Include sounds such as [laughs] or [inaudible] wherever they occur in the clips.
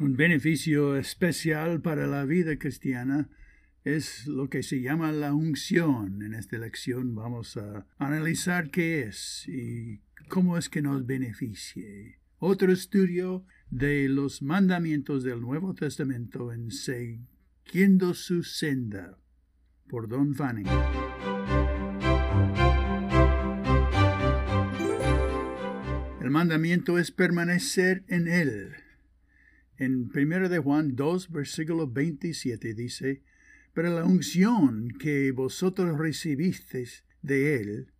Un beneficio especial para la vida cristiana es lo que se llama la unción. En esta lección vamos a analizar qué es y cómo es que nos beneficie. Otro estudio de los mandamientos del Nuevo Testamento en Siguiendo su senda por Don Fanning. El mandamiento es permanecer en él. En 1 de Juan 2, versículo 27 dice, Pero la unción que vosotros recibisteis de él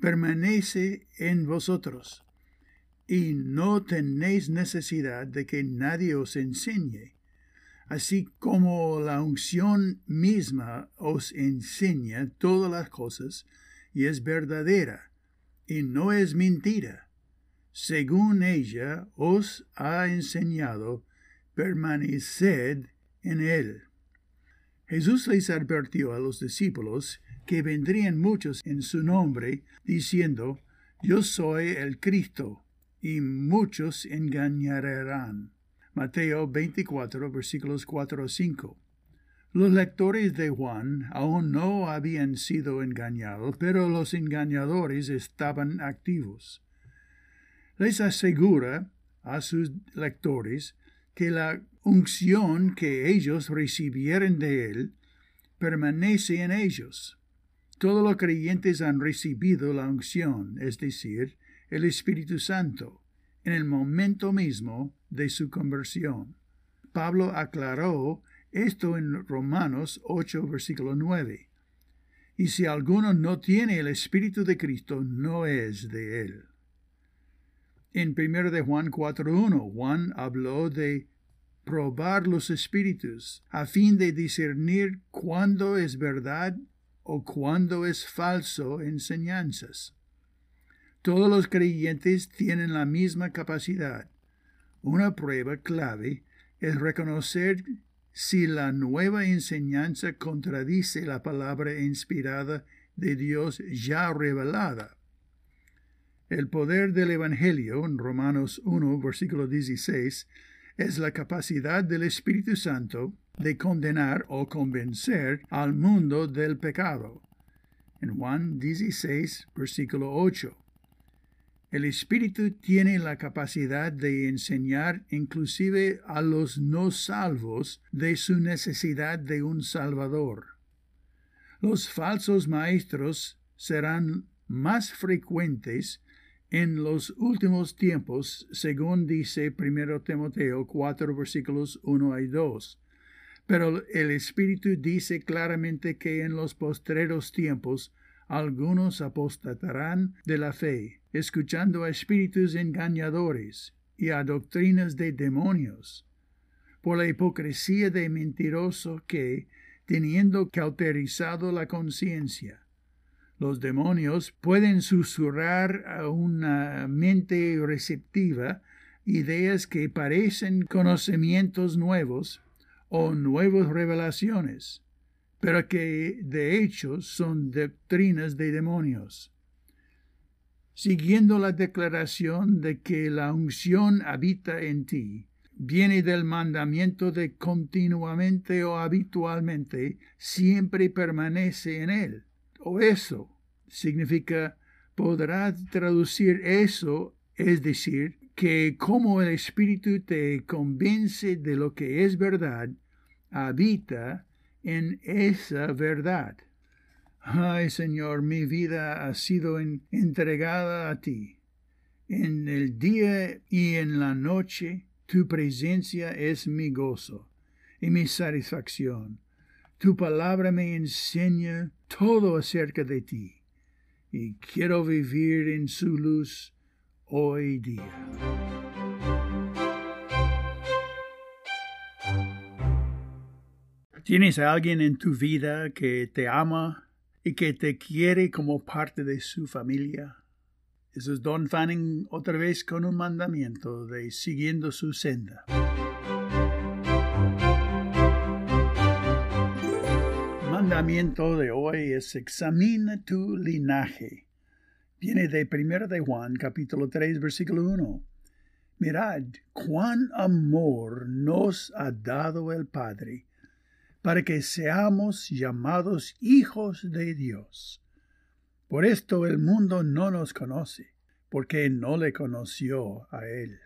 permanece en vosotros, y no tenéis necesidad de que nadie os enseñe, así como la unción misma os enseña todas las cosas, y es verdadera, y no es mentira. Según ella os ha enseñado, permaneced en él. Jesús les advirtió a los discípulos que vendrían muchos en su nombre, diciendo, Yo soy el Cristo, y muchos engañarán. Mateo 24, versículos 4 a 5. Los lectores de Juan aún no habían sido engañados, pero los engañadores estaban activos. Les asegura a sus lectores que la unción que ellos recibieron de él permanece en ellos. Todos los creyentes han recibido la unción, es decir, el Espíritu Santo, en el momento mismo de su conversión. Pablo aclaró esto en Romanos 8, versículo 9. Y si alguno no tiene el Espíritu de Cristo, no es de él. En 1 de Juan 4.1, Juan habló de probar los espíritus, a fin de discernir cuándo es verdad o cuándo es falso enseñanzas. Todos los creyentes tienen la misma capacidad. Una prueba clave es reconocer si la nueva enseñanza contradice la palabra inspirada de Dios ya revelada. El poder del Evangelio, en Romanos 1, versículo 16, es la capacidad del Espíritu Santo de condenar o convencer al mundo del pecado. En Juan 16, versículo 8. El Espíritu tiene la capacidad de enseñar inclusive a los no salvos de su necesidad de un Salvador. Los falsos maestros serán más frecuentes en los últimos tiempos, según dice 1 Timoteo 4 versículos 1 y 2. Pero el Espíritu dice claramente que en los postreros tiempos algunos apostatarán de la fe, escuchando a espíritus engañadores y a doctrinas de demonios, por la hipocresía de mentiroso que, teniendo cauterizado la conciencia, los demonios pueden susurrar a una mente receptiva ideas que parecen conocimientos nuevos o nuevas revelaciones, pero que de hecho son doctrinas de demonios. Siguiendo la declaración de que la unción habita en ti, viene del mandamiento de continuamente o habitualmente siempre permanece en él o eso. Significa, podrá traducir eso, es decir, que como el Espíritu te convence de lo que es verdad, habita en esa verdad. Ay, Señor, mi vida ha sido entregada a ti. En el día y en la noche, tu presencia es mi gozo y mi satisfacción. Tu palabra me enseña todo acerca de ti, y quiero vivir en su luz hoy día. ¿Tienes a alguien en tu vida que te ama y que te quiere como parte de su familia? Eso es Don Fanning otra vez con un mandamiento de siguiendo su senda. Mandamiento de hoy es examina tu linaje. Viene de 1 de Juan, capítulo 3, versículo 1. Mirad cuán amor nos ha dado el Padre, para que seamos llamados hijos de Dios. Por esto el mundo no nos conoce, porque no le conoció a Él.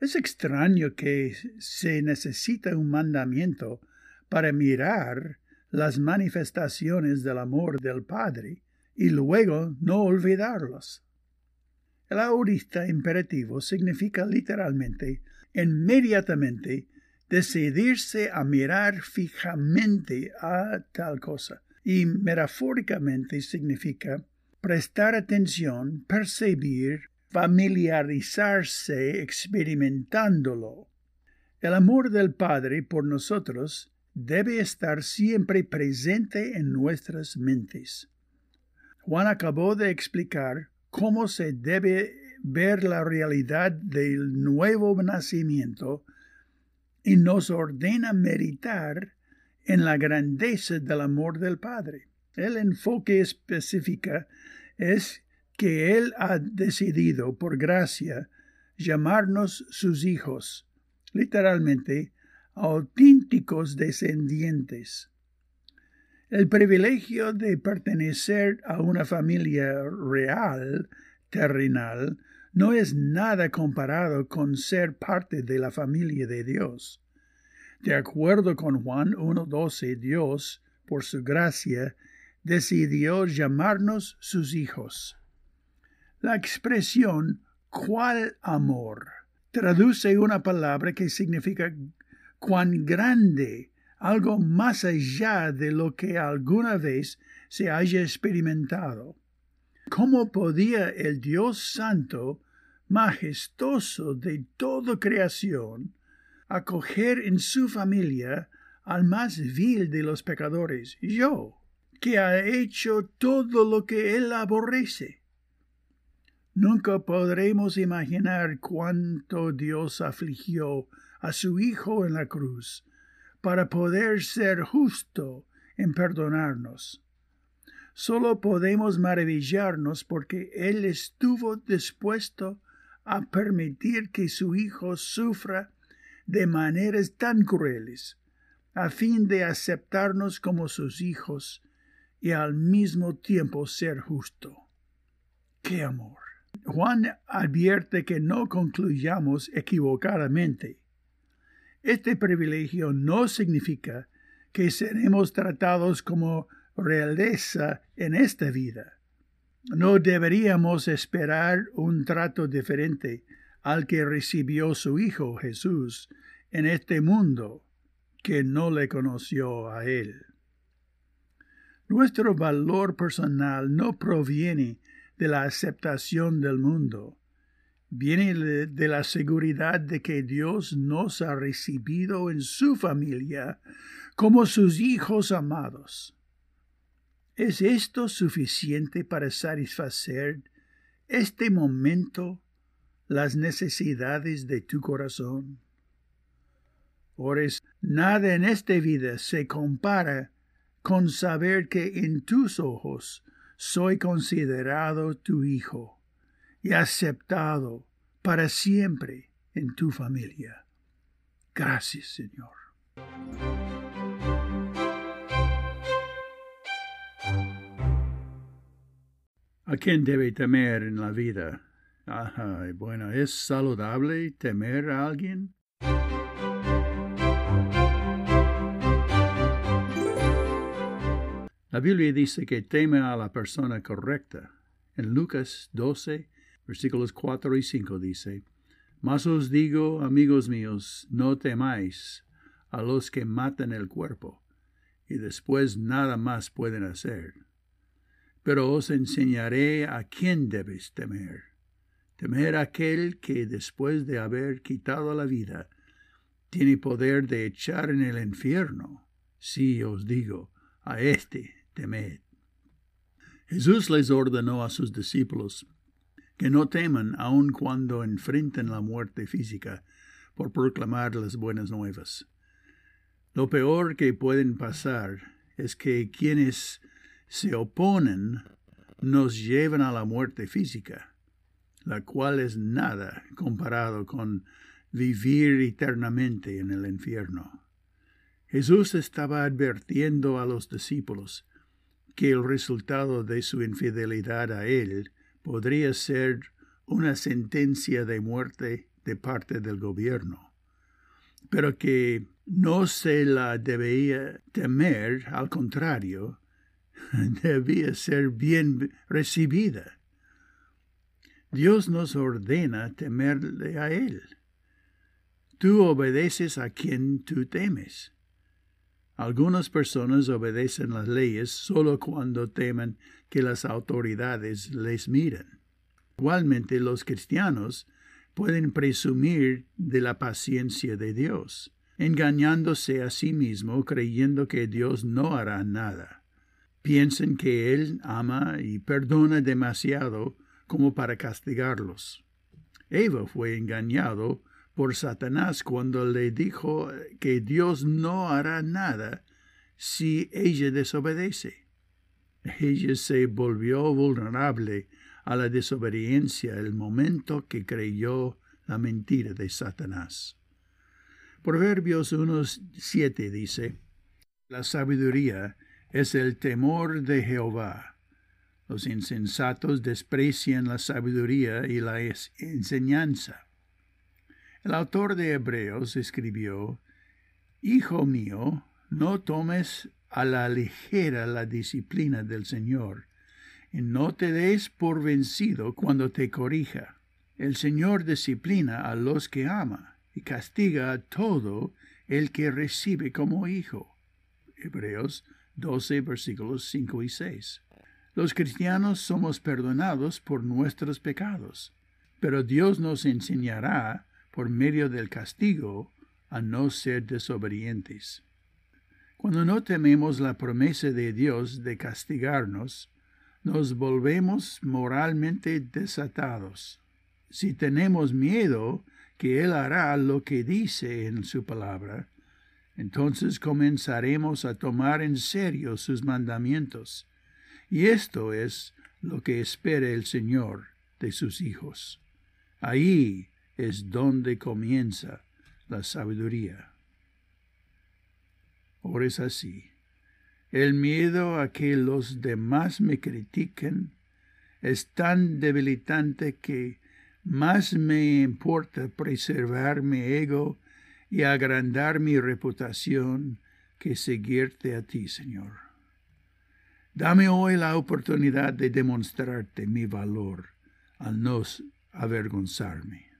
Es extraño que se necesita un mandamiento para mirar las manifestaciones del amor del Padre y luego no olvidarlos. El aurista imperativo significa literalmente inmediatamente decidirse a mirar fijamente a tal cosa y metafóricamente significa prestar atención, percibir, familiarizarse experimentándolo. El amor del Padre por nosotros debe estar siempre presente en nuestras mentes. Juan acabó de explicar cómo se debe ver la realidad del nuevo nacimiento y nos ordena meditar en la grandeza del amor del Padre. El enfoque específico es que Él ha decidido, por gracia, llamarnos sus hijos, literalmente, auténticos descendientes. El privilegio de pertenecer a una familia real, terrenal, no es nada comparado con ser parte de la familia de Dios. De acuerdo con Juan 1.12, Dios, por su gracia, decidió llamarnos sus hijos. La expresión cuál amor traduce una palabra que significa cuán grande, algo más allá de lo que alguna vez se haya experimentado. ¿Cómo podía el Dios Santo, majestuoso de toda creación, acoger en su familia al más vil de los pecadores, yo, que ha hecho todo lo que él aborrece? Nunca podremos imaginar cuánto Dios afligió a su Hijo en la cruz para poder ser justo en perdonarnos. Solo podemos maravillarnos porque Él estuvo dispuesto a permitir que su Hijo sufra de maneras tan crueles, a fin de aceptarnos como sus hijos y al mismo tiempo ser justo. ¡Qué amor! Juan advierte que no concluyamos equivocadamente. Este privilegio no significa que seremos tratados como realeza en esta vida. No deberíamos esperar un trato diferente al que recibió su Hijo Jesús en este mundo que no le conoció a Él. Nuestro valor personal no proviene de la aceptación del mundo. Viene de la seguridad de que Dios nos ha recibido en su familia como sus hijos amados. ¿Es esto suficiente para satisfacer este momento las necesidades de tu corazón? Ores, nada en esta vida se compara con saber que en tus ojos soy considerado tu hijo y aceptado para siempre en tu familia. Gracias, Señor. ¿A quién debe temer en la vida? Ajá, bueno, ¿es saludable temer a alguien? La Biblia dice que teme a la persona correcta. En Lucas 12, versículos 4 y 5 dice, Mas os digo, amigos míos, no temáis a los que matan el cuerpo, y después nada más pueden hacer. Pero os enseñaré a quién debéis temer. Temer aquel que después de haber quitado la vida, tiene poder de echar en el infierno. Sí os digo, a éste temed. Jesús les ordenó a sus discípulos que no teman aun cuando enfrenten la muerte física por proclamar las buenas nuevas. Lo peor que pueden pasar es que quienes se oponen nos lleven a la muerte física. la cual es nada comparado con vivir eternamente en el infierno. Jesús estaba advirtiendo a los discípulos que el resultado de su infidelidad a Él podría ser una sentencia de muerte de parte del gobierno, pero que no se la debía temer, al contrario, [laughs] debía ser bien recibida. Dios nos ordena temerle a Él. Tú obedeces a quien tú temes. Algunas personas obedecen las leyes solo cuando temen que las autoridades les miren. Igualmente los cristianos pueden presumir de la paciencia de Dios, engañándose a sí mismo creyendo que Dios no hará nada. Piensen que Él ama y perdona demasiado como para castigarlos. Eva fue engañado por Satanás cuando le dijo que Dios no hará nada si ella desobedece. Ella se volvió vulnerable a la desobediencia el momento que creyó la mentira de Satanás. Proverbios 1.7 dice, La sabiduría es el temor de Jehová. Los insensatos desprecian la sabiduría y la enseñanza. El autor de Hebreos escribió, Hijo mío, no tomes a la ligera la disciplina del Señor, y no te des por vencido cuando te corrija. El Señor disciplina a los que ama y castiga a todo el que recibe como hijo. Hebreos 12 versículos 5 y 6. Los cristianos somos perdonados por nuestros pecados, pero Dios nos enseñará por medio del castigo a no ser desobedientes. Cuando no tememos la promesa de Dios de castigarnos, nos volvemos moralmente desatados. Si tenemos miedo que Él hará lo que dice en su palabra, entonces comenzaremos a tomar en serio sus mandamientos. Y esto es lo que espera el Señor de sus hijos. Ahí es donde comienza la sabiduría. Ahora es así. El miedo a que los demás me critiquen es tan debilitante que más me importa preservar mi ego y agrandar mi reputación que seguirte a ti, Señor. Dame hoy la oportunidad de demostrarte mi valor al no avergonzarme.